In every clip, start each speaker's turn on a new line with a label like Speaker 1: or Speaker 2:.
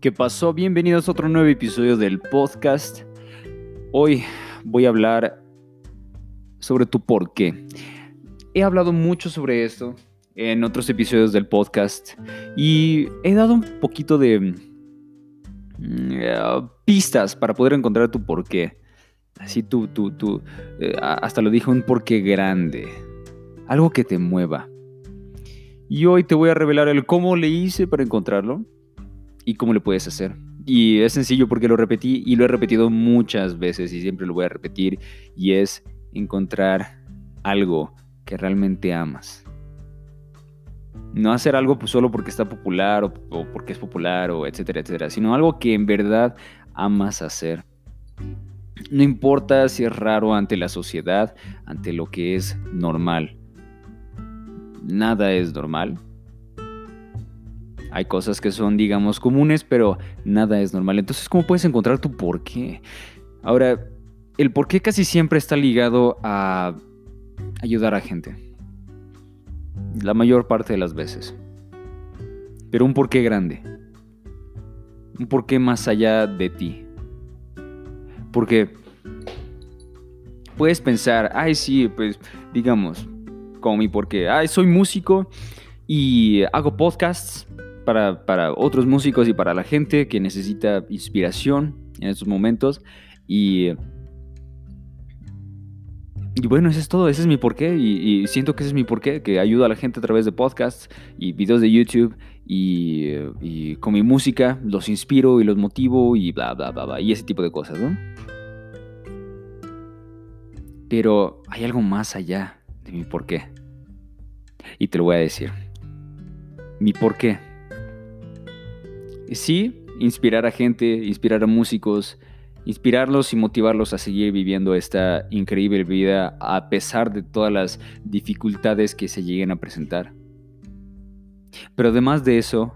Speaker 1: ¿Qué pasó? Bienvenidos a otro nuevo episodio del podcast. Hoy voy a hablar sobre tu por qué. He hablado mucho sobre esto en otros episodios del podcast y he dado un poquito de mm, eh, pistas para poder encontrar tu por qué. Así tú, tú, tú, hasta lo dije, un porqué grande. Algo que te mueva. Y hoy te voy a revelar el cómo le hice para encontrarlo y cómo le puedes hacer. Y es sencillo porque lo repetí y lo he repetido muchas veces y siempre lo voy a repetir y es encontrar algo que realmente amas. No hacer algo pues, solo porque está popular o, o porque es popular o etcétera, etcétera, sino algo que en verdad amas hacer. No importa si es raro ante la sociedad, ante lo que es normal. Nada es normal, hay cosas que son, digamos, comunes, pero nada es normal. Entonces, ¿cómo puedes encontrar tu por qué? Ahora, el por qué casi siempre está ligado a ayudar a gente. La mayor parte de las veces. Pero un por qué grande. Un por qué más allá de ti. Porque puedes pensar, ay, sí, pues, digamos, como mi por qué. Ay, soy músico y hago podcasts para, otros músicos y para la gente que necesita inspiración en estos momentos. Y, y bueno, eso es todo, ese es mi porqué. Y, y siento que ese es mi porqué, que ayudo a la gente a través de podcasts y videos de YouTube. Y, y, con mi música los inspiro y los motivo y bla, bla, bla, bla. Y ese tipo de cosas, ¿no? Pero hay algo más allá de mi porqué. Y te lo voy a decir. Mi porqué sí, inspirar a gente, inspirar a músicos, inspirarlos y motivarlos a seguir viviendo esta increíble vida a pesar de todas las dificultades que se lleguen a presentar. Pero además de eso,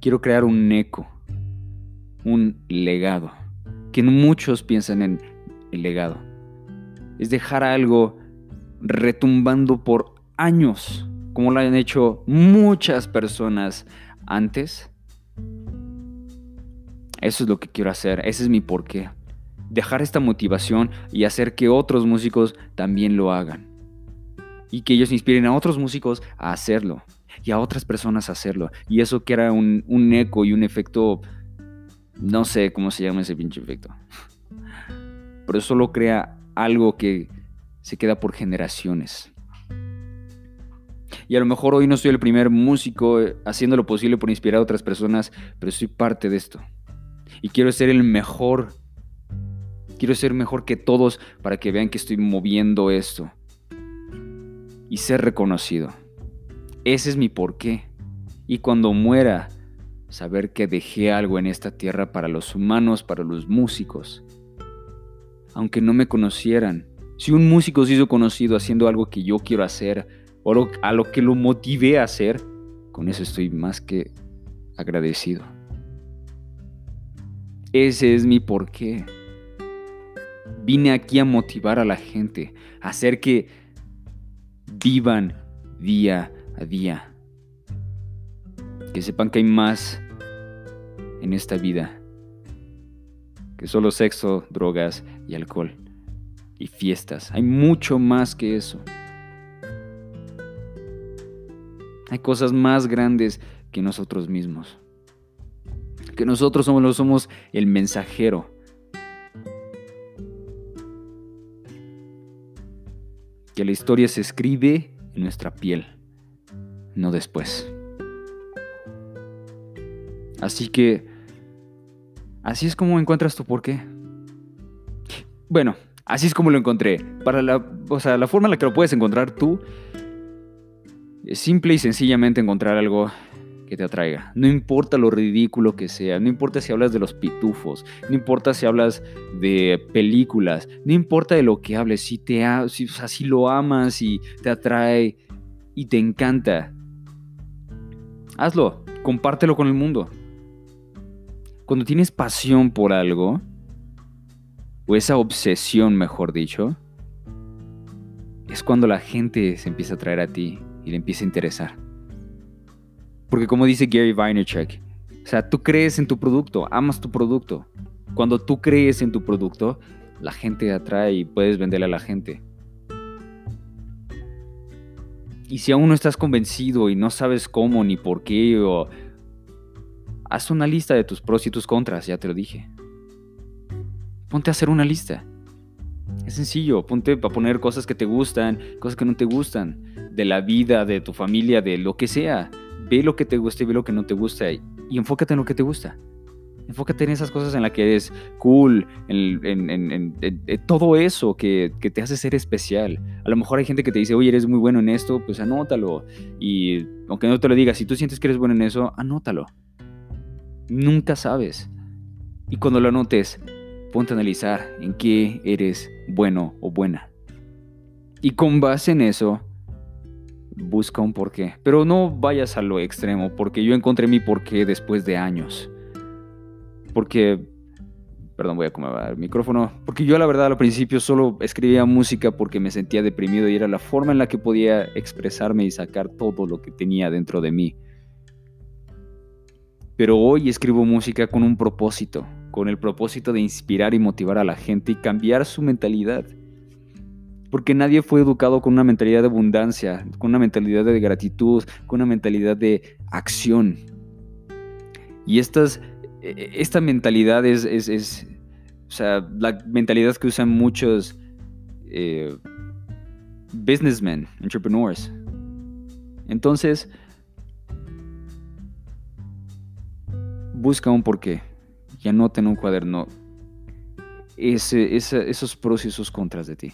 Speaker 1: quiero crear un eco, un legado, que muchos piensan en el legado. Es dejar algo retumbando por años, como lo han hecho muchas personas antes eso es lo que quiero hacer, ese es mi porqué. Dejar esta motivación y hacer que otros músicos también lo hagan. Y que ellos inspiren a otros músicos a hacerlo. Y a otras personas a hacerlo. Y eso que era un, eco y un efecto... No sé cómo se llama ese pinche efecto. Pero solo crea algo que se queda por generaciones. Y a lo mejor hoy no soy el primer músico haciendo lo posible por inspirar a otras personas, pero soy parte de esto. Y quiero ser el mejor. Quiero ser mejor que todos para que vean que estoy moviendo esto. Y ser reconocido. Ese es mi porqué. Y cuando muera, saber que dejé algo en esta tierra para los humanos, para los músicos. Aunque no me conocieran. Si un músico se hizo conocido haciendo algo que yo quiero hacer, o a lo que lo motivé a hacer, con eso estoy más que agradecido. Ese es mi porqué. Vine aquí a motivar a la gente, a hacer que vivan día a día. Que sepan que hay más en esta vida que solo sexo, drogas y alcohol y fiestas. Hay mucho más que eso. Hay cosas más grandes que nosotros mismos que nosotros somos, somos el mensajero. Que la historia se escribe en nuestra piel, no después. Así que, así es como encuentras tu porqué. Bueno, así es como lo encontré. Para la, o sea, la forma en la que lo puedes encontrar tú es simple y sencillamente encontrar algo que te atraiga. No importa lo ridículo que sea, no importa si hablas de los pitufos, no importa si hablas de películas, no importa de lo que hables, si, te si, lo amas y te atrae y te encanta, hazlo, compártelo con el mundo. Cuando tienes pasión por algo, o esa obsesión, mejor dicho, es cuando la gente se empieza a atraer a ti y le empieza a interesar. Porque como dice Gary Vaynerchuk, O sea, tú crees en tu producto, amas tu producto. Cuando tú crees en tu producto, la gente atrae y puedes venderle a la gente. Y si aún no estás convencido y no sabes cómo ni por qué, haz una lista de tus pros y tus contras, ya te lo dije. Ponte a hacer una lista. Es sencillo, ponte a poner cosas que te gustan, cosas que no te gustan, de la vida, de tu familia, de lo que sea. Ve lo que te gusta y ve lo que no te gusta y enfócate en lo que te gusta. Enfócate en esas cosas en las que eres cool, en, todo eso que, que, te hace ser especial. A lo mejor hay gente que te dice, oye, eres muy bueno en esto, pues anótalo. Y aunque no te lo diga, si tú sientes que eres bueno en eso, anótalo. Nunca sabes. Y cuando lo anotes, ponte a analizar en qué eres bueno o buena. Y con base en eso, busca un porqué. Pero no vayas a lo extremo, porque yo encontré mi porqué después de años. Porque, perdón, voy a acomodar el micrófono. Porque yo la verdad al principio solo escribía música porque me sentía deprimido y era la forma en la que podía expresarme y sacar todo lo que tenía dentro de mí. Pero hoy escribo música con un propósito, con el propósito de inspirar y motivar a la gente y cambiar su mentalidad. Porque nadie fue educado con una mentalidad de abundancia, con una mentalidad de gratitud, con una mentalidad de acción. Y estas e, esta mentalidad es, es, o sea, la mentalidad que usan muchos eh, businessmen, entrepreneurs. Entonces, busca un porqué y anota en un cuaderno ese, esos pros y esos contras de ti.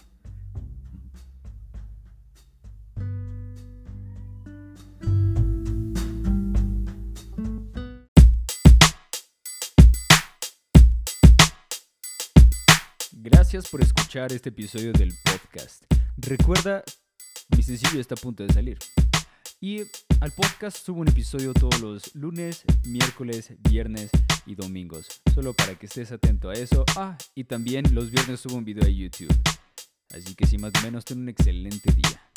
Speaker 1: Gracias por escuchar este episodio del podcast. Recuerda, mi sencillo está a punto de salir. Y al podcast subo un episodio todos los lunes, miércoles, viernes y domingos. Solo para que estés atento a eso. Ah, y también los viernes subo un video a YouTube. Así que sin más o menos, ten un excelente día.